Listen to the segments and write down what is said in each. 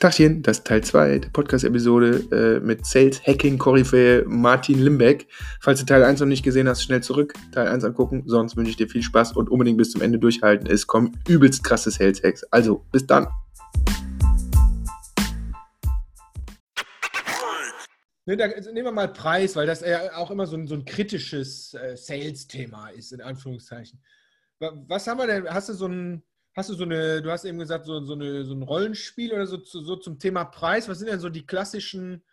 Tachchen, das ist Teil 2 der Podcast-Episode äh, mit Sales Hacking Koryphäe Martin Limbeck. Falls du Teil 1 noch nicht gesehen hast, schnell zurück, Teil 1 angucken. Sonst wünsche ich dir viel Spaß und unbedingt bis zum Ende durchhalten. Es kommen übelst krasse Sales Hacks. Also, bis dann. Ne, da, nehmen wir mal Preis, weil das ja auch immer so ein, so ein kritisches äh, Sales-Thema ist, in Anführungszeichen. Was haben wir denn? Hast du so ein Hast du so eine, du hast eben gesagt, so, so, eine, so ein Rollenspiel oder so, so zum Thema Preis? Was sind denn so die klassischen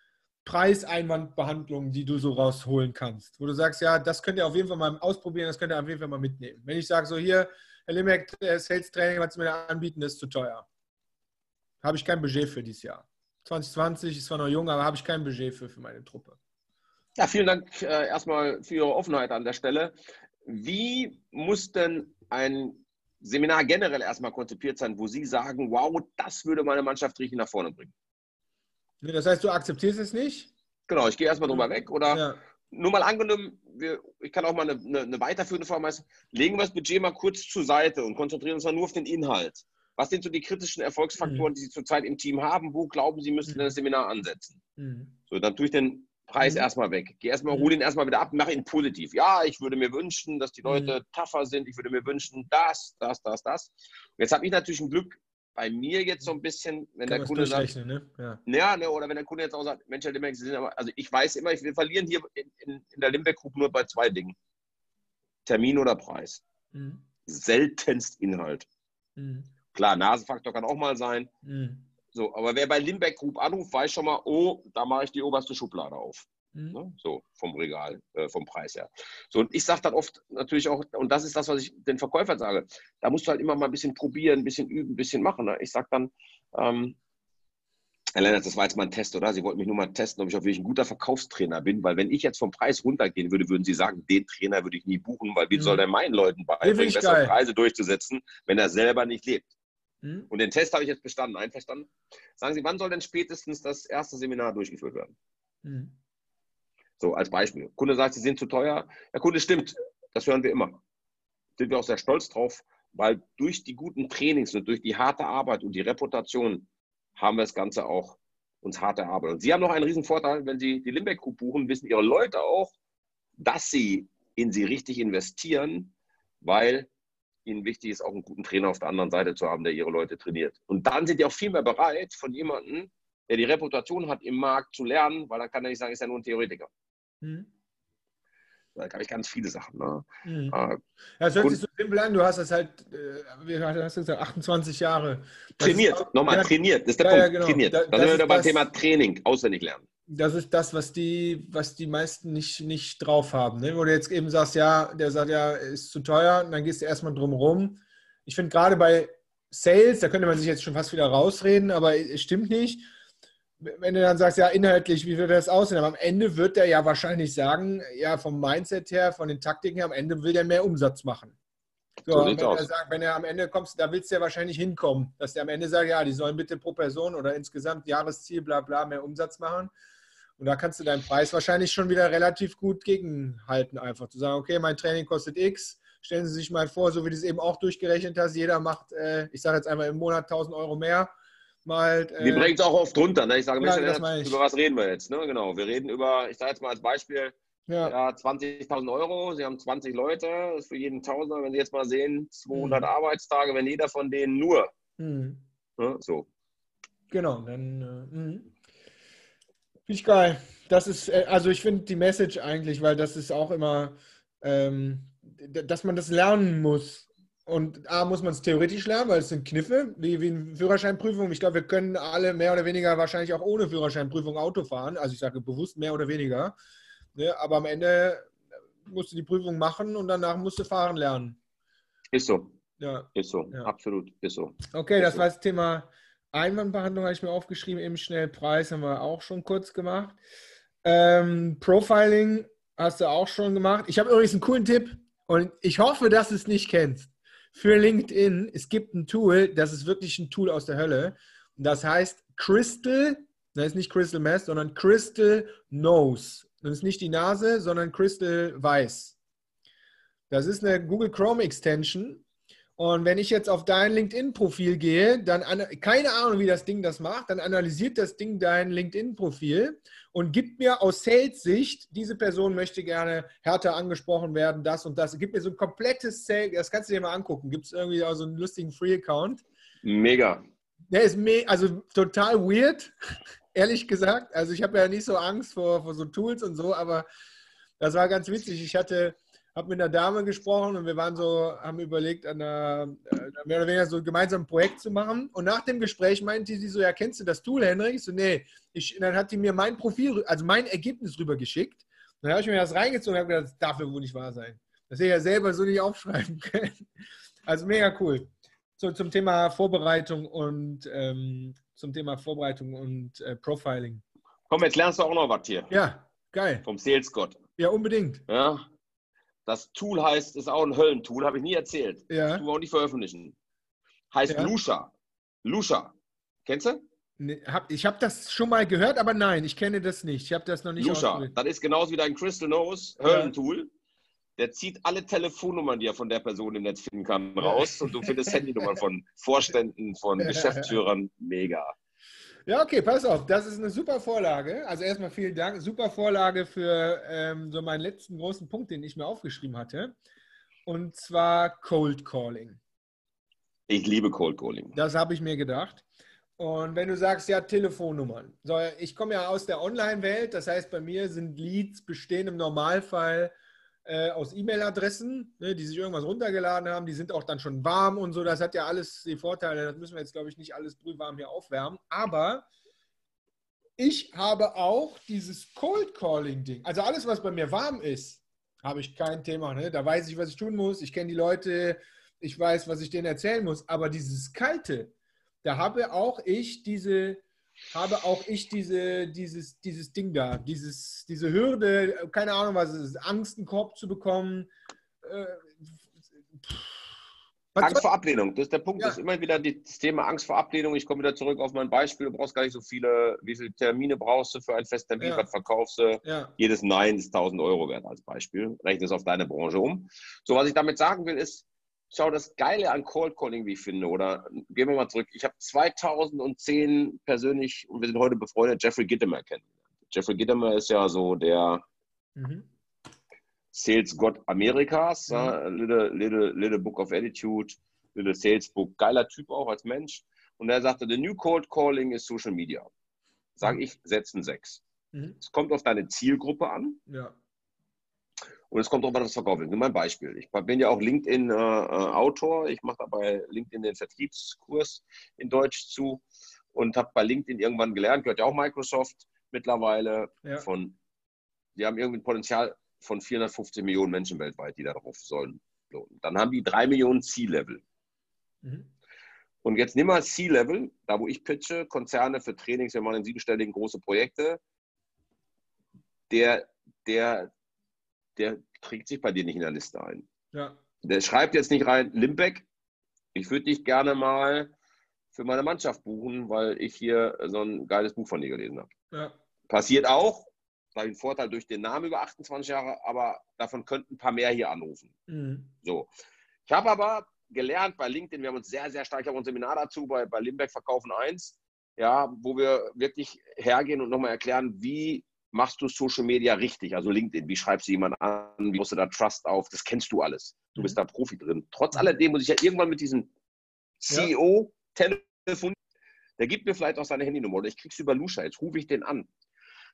Preiseinwandbehandlungen, die du so rausholen kannst? Wo du sagst, ja, das könnt ihr auf jeden Fall mal ausprobieren, das könnt ihr auf jeden Fall mal mitnehmen. Wenn ich sage, so hier, Herr Limek, Sales Training, was Sie mir da anbieten, ist zu teuer. Habe ich kein Budget für dieses Jahr. 2020 ist zwar noch jung, aber habe ich kein Budget für, für meine Truppe. Ja, vielen Dank äh, erstmal für Ihre Offenheit an der Stelle. Wie muss denn ein Seminar generell erstmal konzipiert sein, wo Sie sagen, wow, das würde meine Mannschaft richtig nach vorne bringen. Das heißt, du akzeptierst es nicht? Genau, ich gehe erstmal drüber weg. Oder ja. nur mal angenommen, wir, ich kann auch mal eine, eine, eine weiterführende Form heißen, legen wir das Budget mal kurz zur Seite und konzentrieren uns mal nur auf den Inhalt. Was sind so die kritischen Erfolgsfaktoren, mhm. die Sie zurzeit im Team haben? Wo glauben Sie, müssen Sie mhm. das Seminar ansetzen? Mhm. So, dann tue ich den Preis mhm. erstmal weg. Geh erstmal, mhm. hol ihn erstmal wieder ab, mach ihn positiv. Ja, ich würde mir wünschen, dass die Leute mhm. tougher sind. Ich würde mir wünschen, das, das, das, das. Und jetzt habe ich natürlich ein Glück bei mir jetzt so ein bisschen, wenn Kann der Kunde sagt, ne? Ja. ja ne, oder wenn der Kunde jetzt auch sagt, Mensch, Herr Limbeck, Sie sind aber, also ich weiß immer, wir verlieren hier in, in, in der Limbeck Group nur bei zwei Dingen. Termin oder Preis. Mhm. Seltenst Inhalt. Mhm. Klar, Nasenfaktor kann auch mal sein. Mhm. So, aber wer bei Limbeck Group anruft, weiß schon mal, oh, da mache ich die oberste Schublade auf. Mhm. Ne? So vom Regal, äh, vom Preis her. So, und ich sage dann oft natürlich auch, und das ist das, was ich den Verkäufern sage, da musst du halt immer mal ein bisschen probieren, ein bisschen üben, ein bisschen machen. Ne? Ich sage dann, ähm, Herr Lennart, das war jetzt mal ein Test, oder? Sie wollten mich nur mal testen, ob ich auch wirklich ein guter Verkaufstrainer bin, weil wenn ich jetzt vom Preis runtergehen würde, würden Sie sagen, den Trainer würde ich nie buchen, weil wie mhm. soll der meinen Leuten beibringen, bessere geil. Preise durchzusetzen, wenn er selber nicht lebt? Mhm. Und den Test habe ich jetzt bestanden. Einverstanden? Sagen Sie, wann soll denn spätestens das erste Seminar durchgeführt werden? Mhm. So, als Beispiel. Kunde sagt, Sie sind zu teuer. Der Kunde stimmt. Das hören wir immer. Sind wir auch sehr stolz drauf, weil durch die guten Trainings und durch die harte Arbeit und die Reputation haben wir das Ganze auch uns hart erarbeitet. Und Sie haben noch einen riesen Vorteil, wenn Sie die Limbeck Group buchen, wissen Ihre Leute auch, dass Sie in sie richtig investieren, weil ihnen wichtig ist, auch einen guten Trainer auf der anderen Seite zu haben, der ihre Leute trainiert. Und dann sind die auch viel mehr bereit, von jemandem, der die Reputation hat, im Markt zu lernen, weil dann kann er nicht sagen, ist ja nur ein Theoretiker. Mhm. Da habe ich ganz viele Sachen. Ne? Mhm. Äh, ja, es hört sich so simpel an, du hast das halt, äh, wie hast du gesagt, 28 Jahre. Das trainiert, auch, nochmal, ja, trainiert, das ist der ja, Punkt, ja, genau. trainiert. Da, das, ist wir beim Thema Training, auswendig lernen das ist das, was die, was die meisten nicht, nicht drauf haben. Ne? Wo du jetzt eben sagst, ja, der sagt ja, ist zu teuer, und dann gehst du erstmal drum rum. Ich finde gerade bei Sales, da könnte man sich jetzt schon fast wieder rausreden, aber es stimmt nicht. Wenn du dann sagst, ja, inhaltlich, wie würde das aussehen? Aber am Ende wird er ja wahrscheinlich sagen, ja, vom Mindset her, von den Taktiken her, am Ende will der mehr Umsatz machen. So, so wenn, er sagt, wenn er am Ende kommst, da willst du ja wahrscheinlich hinkommen, dass der am Ende sagt, ja, die sollen bitte pro Person oder insgesamt Jahresziel, bla bla, mehr Umsatz machen. Und da kannst du deinen Preis wahrscheinlich schon wieder relativ gut gegenhalten, einfach zu sagen, okay, mein Training kostet X. Stellen Sie sich mal vor, so wie du es eben auch durchgerechnet hast, jeder macht, äh, ich sage jetzt einmal im Monat 1000 Euro mehr. Mal, äh, wir bringen es auch oft runter. Ne? Ich sage, ja, Mensch, über was reden wir jetzt? Ne? Genau, wir reden über, ich sage jetzt mal als Beispiel, ja. ja 20.000 Euro, Sie haben 20 Leute, das ist für jeden Tausender, wenn Sie jetzt mal sehen, 200 mhm. Arbeitstage, wenn jeder von denen nur. Mhm. Ne? So. Genau, dann. Äh, mhm. Finde ich geil. Das ist, äh, also ich finde die Message eigentlich, weil das ist auch immer, ähm, dass man das lernen muss. Und A, muss man es theoretisch lernen, weil es sind Kniffe, wie, wie eine Führerscheinprüfung. Ich glaube, wir können alle mehr oder weniger wahrscheinlich auch ohne Führerscheinprüfung Auto fahren. Also ich sage bewusst mehr oder weniger. Ne? Aber am Ende musst du die Prüfung machen und danach musst du fahren lernen. Ist so. Ja. Ist so. Ja. Absolut. Ist so. Okay, ist das so. war das Thema Einwandbehandlung habe ich mir aufgeschrieben, im Schnellpreis haben wir auch schon kurz gemacht. Ähm, Profiling hast du auch schon gemacht. Ich habe übrigens einen coolen Tipp und ich hoffe, dass du es nicht kennst. Für LinkedIn, es gibt ein Tool, das ist wirklich ein Tool aus der Hölle. Das heißt Crystal, das ist nicht Crystal Mess, sondern Crystal Nose. Das ist nicht die Nase, sondern Crystal Weiß. Das ist eine Google Chrome Extension Und wenn ich jetzt auf dein LinkedIn-Profil gehe, dann keine Ahnung, wie das Ding das macht, dann analysiert das Ding dein LinkedIn-Profil und gibt mir aus Sales-Sicht, diese Person möchte gerne härter angesprochen werden, das und das. Gibt mir so ein komplettes Sales, das kannst du dir mal angucken. Gibt es irgendwie auch so einen lustigen Free-Account? Mega. Der ist me also total weird, ehrlich gesagt. Also ich habe ja nicht so Angst vor, vor so Tools und so, aber das war ganz witzig. Ich hatte habe mit einer Dame gesprochen und wir waren so, haben überlegt, an einer, äh, mehr oder weniger so gemeinsam ein Projekt zu machen. Und nach dem Gespräch meinte sie so, ja, kennst du das Tool, Henrik? Ich so, nee. Ich, dann hat sie mir mein Profil, also mein Ergebnis rübergeschickt. Dann habe ich mir das reingezogen und habe gedacht, das darf ja wohl nicht wahr sein. Das hätte ich ja selber so nicht aufschreiben können. Also mega cool. So zum Thema Vorbereitung und ähm, zum Thema Vorbereitung und äh, Profiling. Komm, jetzt lernst du auch noch was hier. Ja, geil. Vom Sales Gott. Ja, unbedingt. Ja, das Tool heißt, ist auch ein Höllentool, habe ich nie erzählt. Ja. Das tun wir auch nicht veröffentlichen. Heißt ja. Lusha. Lusha. Kennst du? Nee, hab, ich habe das schon mal gehört, aber nein, ich kenne das nicht. Ich habe das noch nicht Lusha. Das ist genauso wie dein Crystal Nose Höllentool. Ja. Der zieht alle Telefonnummern, die er von der Person im Netz finden kann, raus. Und du findest Handynummern von Vorständen, von Geschäftsführern. Mega. Ja, okay, pass auf. Das ist eine super Vorlage. Also erstmal vielen Dank. Super Vorlage für ähm, so meinen letzten großen Punkt, den ich mir aufgeschrieben hatte. Und zwar Cold Calling. Ich liebe Cold Calling. Das habe ich mir gedacht. Und wenn du sagst, ja, Telefonnummern. So, ich komme ja aus der Online-Welt. Das heißt, bei mir sind Leads bestehen im Normalfall äh, aus E-Mail-Adressen, ne, die sich irgendwas runtergeladen haben. Die sind auch dann schon warm und so. Das hat ja alles die Vorteile. Das müssen wir jetzt, glaube ich, nicht alles brühwarm hier aufwärmen. Aber ich habe auch dieses Cold Calling-Ding. Also alles, was bei mir warm ist, habe ich kein Thema. Ne? Da weiß ich, was ich tun muss. Ich kenne die Leute. Ich weiß, was ich denen erzählen muss. Aber dieses Kalte, da habe auch ich diese habe auch ich diese, dieses, dieses Ding da, dieses, diese Hürde, keine Ahnung, was es ist, Angst, einen Korb zu bekommen. Äh, Angst vor Ablehnung, das ist der Punkt. Ja. Das ist immer wieder das Thema Angst vor Ablehnung. Ich komme wieder zurück auf mein Beispiel. Du brauchst gar nicht so viele, wie viele Termine brauchst du für ein Festtermin, ja. was verkaufst du? Ja. Jedes Nein ist 1000 Euro wert als Beispiel. Rechne es auf deine Branche um. So, was ich damit sagen will, ist, schau, das Geile an Cold Calling, wie ich finde, oder gehen wir mal zurück. Ich habe 2010 persönlich, und wir sind heute befreundet, Jeffrey Gittimer kennengelernt. Jeffrey Gittimer ist ja so der mhm. Sales-Gott Amerikas. Mhm. little, little, little Book of Attitude, Little Sales Book. Geiler Typ auch als Mensch. Und er sagte, the new Cold Calling ist Social Media. Sage mhm. ich, setzen sechs. Mhm. Es kommt auf deine Zielgruppe an. Ja. Und es kommt an, was verkauft wird. Nur mein Beispiel. Ich bin ja auch LinkedIn-Autor. Äh, äh ich mache bei LinkedIn den Vertriebskurs in Deutsch zu und habe bei LinkedIn irgendwann gelernt, gehört ja auch Microsoft mittlerweile, ja. von, die haben irgendwie ein Potenzial von 450 Millionen Menschen weltweit, die darauf sollen. Dann haben die drei Millionen C-Level. Mhm. Und jetzt nimm mal C-Level, da wo ich pitche, Konzerne für Trainings, wir machen in siebenstelligen große Projekte. Der, der, der trägt sich bei dir nicht in der Liste ein. Ja. Der schreibt jetzt nicht rein, Limbeck, ich würde dich gerne mal für meine Mannschaft buchen, weil ich hier so ein geiles Buch von dir gelesen habe. Ja. Passiert auch, da ein Vorteil durch den Namen über 28 Jahre, aber davon könnten ein paar mehr hier anrufen. Mhm. So. Ich habe aber gelernt bei LinkedIn, wir haben uns sehr, sehr stark, ich habe ein Seminar dazu bei, bei Limbeck Verkaufen 1, ja, wo wir wirklich hergehen und nochmal erklären, wie machst du Social Media richtig? Also LinkedIn, wie schreibst du jemanden an? Wie musst du da Trust auf? Das kennst du alles. Du bist mhm. da Profi drin. Trotz mhm. alledem muss ich ja irgendwann mit diesem CEO telefonieren. Der gibt mir vielleicht auch seine Handynummer oder ich krieg's über Lusha. Jetzt rufe ich den an.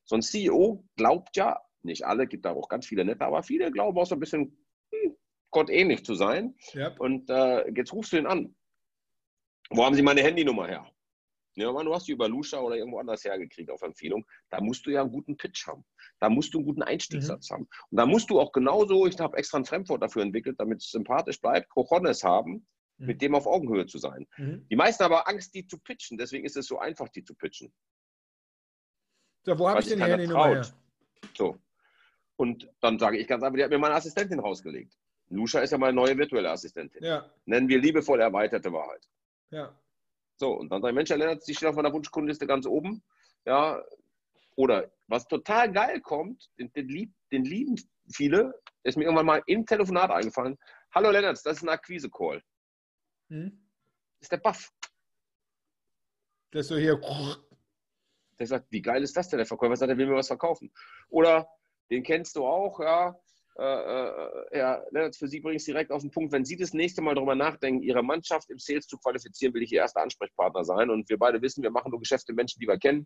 So ein CEO glaubt ja, nicht alle, gibt da auch ganz viele nette, aber viele glauben auch so ein bisschen hm, gottähnlich zu sein. Yep. Und äh, jetzt rufst du ihn an. Wo haben Sie meine Handynummer her? Ja, man, du hast die über Lusha oder irgendwo anders hergekriegt auf Empfehlung. Da musst du ja einen guten Pitch haben. Da musst du einen guten Einstiegssatz mhm. haben. Und da musst du auch genauso, ich habe extra ein Fremdwort dafür entwickelt, damit es sympathisch bleibt, Cojones haben, mhm. mit dem auf Augenhöhe zu sein. Mhm. Die meisten haben aber Angst, die zu pitchen. Deswegen ist es so einfach, die zu pitchen. So, wo habe ich denn hier die Nummer her? So. Und dann sage ich ganz einfach, die hat mir meine Assistentin rausgelegt. Lusha ist ja meine neue virtuelle Assistentin. Ja. Nennen wir liebevoll erweiterte Wahrheit. Ja. So, und dann sage ich, Mensch, Herr Lennart, Sie stehen auf meiner Wunschkundenliste ganz oben. Ja, oder was total geil kommt, den, den, lieb, den lieben viele, ist mir irgendwann mal im Telefonat eingefallen. Hallo Lennart, das ist ein Akquise-Call. Das ist der Buff. Der ist so hier. Der sagt, wie geil ist das denn? Der Verkäufer sagt, er will mir was verkaufen. Oder den kennst du auch, ja. Äh, äh, ja, Lennart, für Sie es direkt auf den Punkt. Wenn Sie das nächste Mal darüber nachdenken, Ihre Mannschaft im Sales zu qualifizieren, will ich Ihr erster Ansprechpartner sein. Und wir beide wissen, wir machen nur Geschäfte mit Menschen, die wir kennen.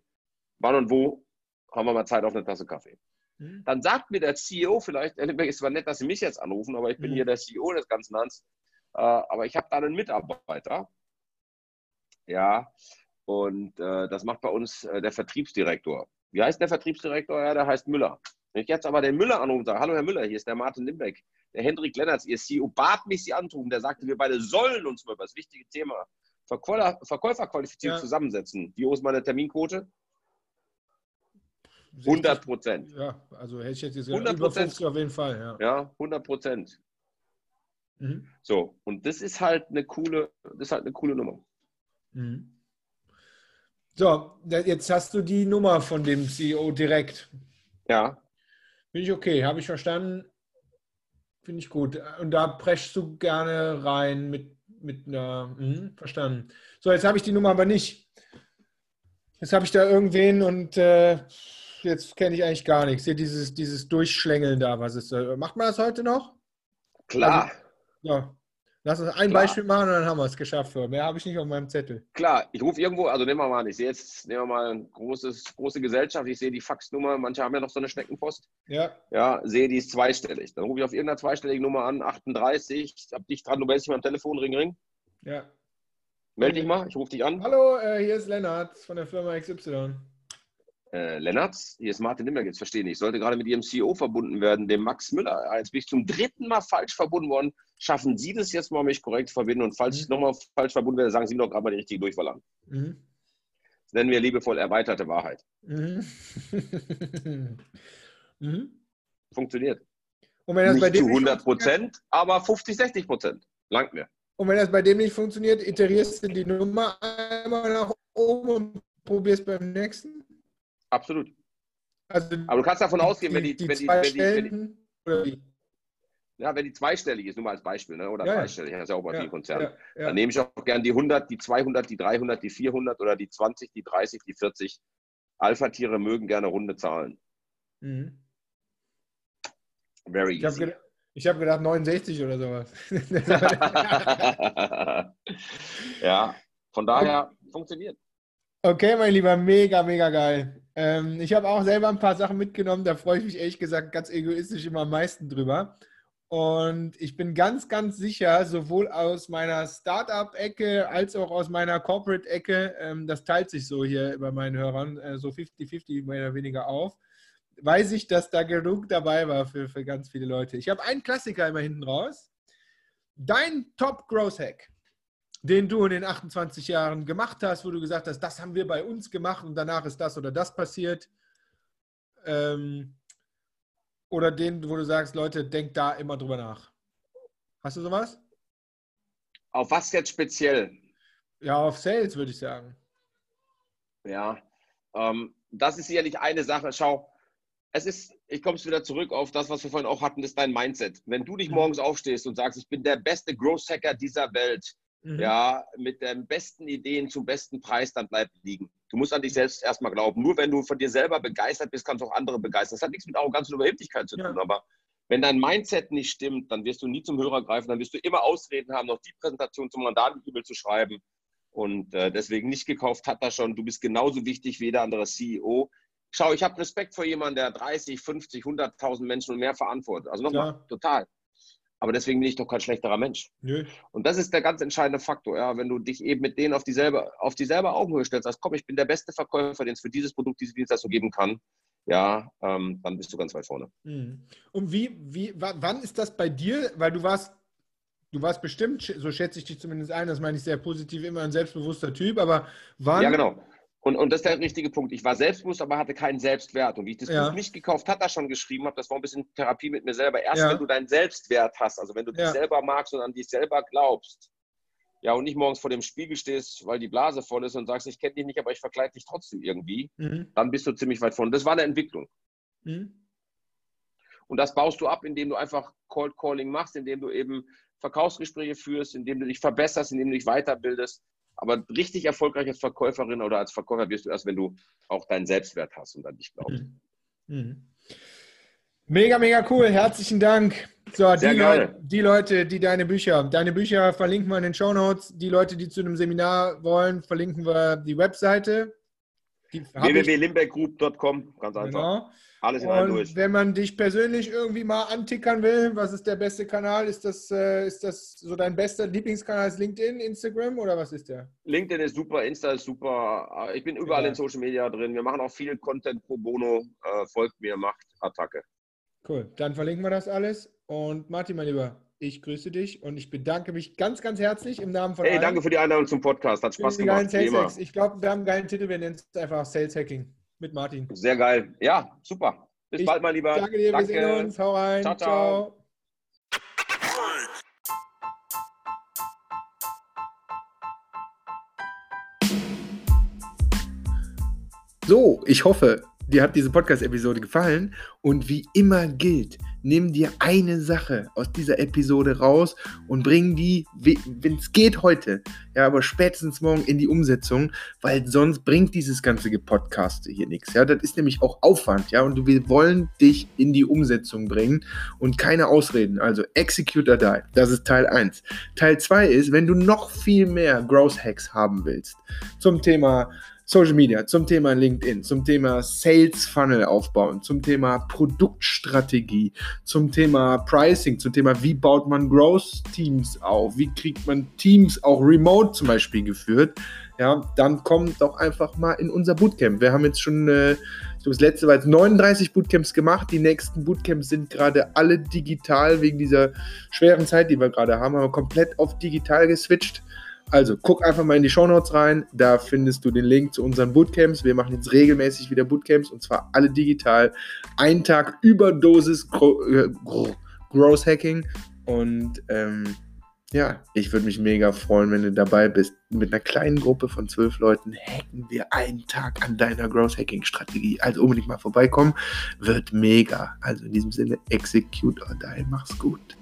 Wann und wo haben wir mal Zeit auf eine Tasse Kaffee. Mhm. Dann sagt mir der CEO vielleicht, es war nett, dass Sie mich jetzt anrufen, aber ich bin mhm. hier der CEO des ganzen Landes. Äh, aber ich habe da einen Mitarbeiter. Ja, und äh, das macht bei uns äh, der Vertriebsdirektor. Wie heißt der Vertriebsdirektor? Ja, der heißt Müller. Wenn ich jetzt aber den Müller anrufe und sage, hallo Herr Müller, hier ist der Martin Limbeck, der Hendrik Lennertz, Ihr CEO, bat mich, Sie anzurufen. Der sagte, wir beide sollen uns mal über das wichtige Thema Verkäufer, Verkäuferqualifizierung ja. zusammensetzen. Wie hoch ist meine Terminquote? 100 Prozent. Ja, also hätte ich jetzt gesagt, 100 über 50 auf jeden Fall. Ja, ja 100 Prozent. Mhm. So, und das ist halt eine coole, das ist halt eine coole Nummer. Mhm. So, jetzt hast du die Nummer von dem CEO direkt. Ja. Finde ich okay, habe ich verstanden. Finde ich gut. Und da preschst du gerne rein mit, mit einer. Mh, verstanden. So, jetzt habe ich die Nummer aber nicht. Jetzt habe ich da irgendwen und äh, jetzt kenne ich eigentlich gar nichts. Hier dieses, dieses Durchschlängeln da, was ist. Äh, macht man das heute noch? Klar. Also, ja. Lass uns ein Klar. Beispiel machen und dann haben wir es geschafft. Mehr habe ich nicht auf meinem Zettel. Klar, ich rufe irgendwo, also nehmen wir mal an, ich sehe jetzt, nehmen wir mal eine großes, große Gesellschaft, ich sehe die Faxnummer, manche haben ja noch so eine Schneckenpost. Ja. Ja, sehe, die ist zweistellig. Dann rufe ich auf irgendeiner zweistelligen Nummer an, 38, ich habe dich dran, du meldest dich mal am Telefon, Ring, Ring. Ja. Meld dich mal, ich rufe dich an. Hallo, äh, hier ist Lennart von der Firma XY äh, Lennartz, hier ist Martin Nimmer, jetzt verstehe ich, ich sollte gerade mit Ihrem CEO verbunden werden, dem Max Müller. Jetzt bin ich zum dritten Mal falsch verbunden worden. Schaffen Sie das jetzt mal, mich korrekt zu verbinden? Und falls mhm. ich nochmal falsch verbunden werde, sagen Sie mir doch gerade mal die richtige Durchwahl an. Mhm. Das nennen wir liebevoll erweiterte Wahrheit. Mhm. mhm. Funktioniert. Nicht zu 100 Prozent, aber 50, 60 Prozent. Langt mir. Und wenn das bei dem nicht funktioniert, iterierst du die Nummer einmal nach oben und probierst beim nächsten? Absolut. Also Aber du kannst davon ausgehen, wenn die, die, wenn die, wenn die, wenn die ja, wenn die zweistellig ist, nur mal als Beispiel, ne? oder ja, dreistellig, das ist ja auch bei ja, vielen Konzernen, ja, ja. dann nehme ich auch gerne die 100, die 200, die 300, die 400 oder die 20, die 30, die 40. Alpha-Tiere mögen gerne runde Zahlen. Mhm. Very ich easy. Hab ich habe gedacht 69 oder sowas. ja, von daher funktioniert. Okay, mein Lieber, mega, mega geil. Ähm, ich habe auch selber ein paar Sachen mitgenommen, da freue ich mich ehrlich gesagt ganz egoistisch immer am meisten drüber. Und ich bin ganz, ganz sicher, sowohl aus meiner Startup-Ecke als auch aus meiner Corporate-Ecke, ähm, das teilt sich so hier bei meinen Hörern, äh, so 50-50 mehr oder weniger auf, weiß ich, dass da genug dabei war für, für ganz viele Leute. Ich habe einen Klassiker immer hinten raus. Dein Top-Growth-Hack den du in den 28 Jahren gemacht hast, wo du gesagt hast, das haben wir bei uns gemacht und danach ist das oder das passiert? Ähm, oder den, wo du sagst, Leute, denkt da immer drüber nach. Hast du sowas? Auf was jetzt speziell? Ja, auf Sales würde ich sagen. Ja, ähm, das ist sicherlich eine Sache. Schau, es ist, ich komme wieder zurück auf das, was wir vorhin auch hatten, das ist dein Mindset. Wenn du dich mhm. morgens aufstehst und sagst, ich bin der beste Growth Hacker dieser Welt, mhm. ja, mit den besten Ideen zum besten Preis, dann bleibt liegen. Du musst an dich selbst erstmal glauben. Nur wenn du von dir selber begeistert bist, kannst du auch andere begeistern. Das hat nichts mit Arroganz und Überheblichkeit zu tun, ja. aber wenn dein Mindset nicht stimmt, dann wirst du nie zum Hörer greifen, dann wirst du immer Ausreden haben, noch die Präsentation zum Mandatenübel zu schreiben. Und äh, deswegen nicht gekauft hat er schon. Du bist genauso wichtig wie jeder andere CEO. Schau, ich habe Respekt vor jemandem, der 30, 50, 100.000 Menschen und mehr verantwortet. Also nochmal, ja. total. Aber deswegen bin ich doch kein schlechterer Mensch. Nö. Und das ist der ganz entscheidende Faktor, ja, wenn du dich eben mit denen auf dieselbe, auf dieselbe Augenhöhe stellst, sagst, komm, ich bin der beste Verkäufer, den es für dieses Produkt, diese Dienstleistung geben kann, ja, ähm, dann bist du ganz weit vorne. Mhm. Und wie, wie, wann ist das bei dir? Weil du warst, du warst bestimmt, so schätze ich dich zumindest ein, das meine ich sehr positiv, immer ein selbstbewusster Typ, aber wann? Ja, genau. Und, und das ist der richtige Punkt. Ich war selbstbewusst, aber hatte keinen Selbstwert. Und wie ich das ja. Buch nicht gekauft hat, da schon geschrieben habe, das war ein bisschen Therapie mit mir selber. Erst ja. wenn du deinen Selbstwert hast, also wenn du ja. dich selber magst und an dich selber glaubst, ja, und nicht morgens vor dem Spiegel stehst, weil die Blase voll ist und sagst, ich kenne dich nicht, aber ich verkleide dich trotzdem irgendwie, mhm. dann bist du ziemlich weit vorne. Das war eine Entwicklung. Mhm. Und das baust du ab, indem du einfach Cold Calling machst, indem du eben Verkaufsgespräche führst, indem du dich verbesserst, indem du dich weiterbildest. Aber richtig erfolgreich als Verkäuferin oder als Verkäufer wirst du erst, wenn du auch deinen Selbstwert hast und an dich glaubst. Mhm. mhm. Mega, mega cool. Herzlichen Dank. So, die, Leute, die, Leute, die deine Bücher, deine Bücher verlinken wir in den Show Notes. Die Leute, die zu einem Seminar wollen, verlinken wir die Webseite. www.limbeckgroup.com, ganz einfach. Genau. Alles in einem durch. Wenn man dich persönlich irgendwie mal antickern will, was ist der beste Kanal? Ist das, äh, ist das so dein bester Lieblingskanal? Ist LinkedIn, Instagram oder was ist der? LinkedIn ist super, Insta ist super. Ich bin überall ja. in Social Media drin. Wir machen auch viel Content pro Bono. Äh, folgt mir, macht Attacke. Cool, dann verlinken wir das alles. Und Martin, mein Lieber, ich grüße dich und ich bedanke mich ganz, ganz herzlich im Namen von. Hey, allen. danke für die Einladung zum Podcast. Hat Spaß gemacht. Ich glaube, wir haben einen geilen Titel. Wir nennen es einfach Sales Hacking mit Martin. Sehr geil. Ja, super. Bis ich bald, mein Lieber. Danke dir, danke. wir sehen uns. Hau rein. ciao. ciao. ciao. So, ich hoffe, dir hat diese Podcast-Episode gefallen und wie immer gilt, nimm dir eine Sache aus dieser Episode raus und bring die, wenn es geht heute, ja, aber spätestens morgen in die Umsetzung, weil sonst bringt dieses ganze Podcast hier nichts. Ja, das ist nämlich auch Aufwand, ja, und wir wollen dich in die Umsetzung bringen und keine Ausreden. Also execute or die. Das ist Teil 1. Teil 2 ist, wenn du noch viel mehr Growth Hacks haben willst zum Thema Social Media, zum Thema LinkedIn, zum Thema Sales Funnel aufbauen, zum Thema Produktstrategie, zum Thema Pricing, zum Thema wie baut man Growth Teams auf, wie kriegt man Teams auch remote zum Beispiel geführt, ja, dann kommt doch einfach mal in unser Bootcamp. Wir haben jetzt schon, äh, das letzte war jetzt 39 Bootcamps gemacht. Die nächsten Bootcamps sind gerade alle digital wegen dieser schweren Zeit, die wir gerade haben, haben wir komplett auf digital geswitcht. Also guck einfach mal in die Shownotes rein, da findest du den Link zu unseren Bootcamps. Wir machen jetzt regelmäßig wieder Bootcamps und zwar alle digital. Ein Tag Überdosis Gro äh, Growth Hacking und ähm, ja, ich würde mich mega freuen, wenn du dabei bist. Mit einer kleinen Gruppe von zwölf Leuten hacken wir einen Tag an deiner Growth Hacking Strategie. Also unbedingt mal vorbeikommen, wird mega. Also in diesem Sinne, execute or die, mach's gut.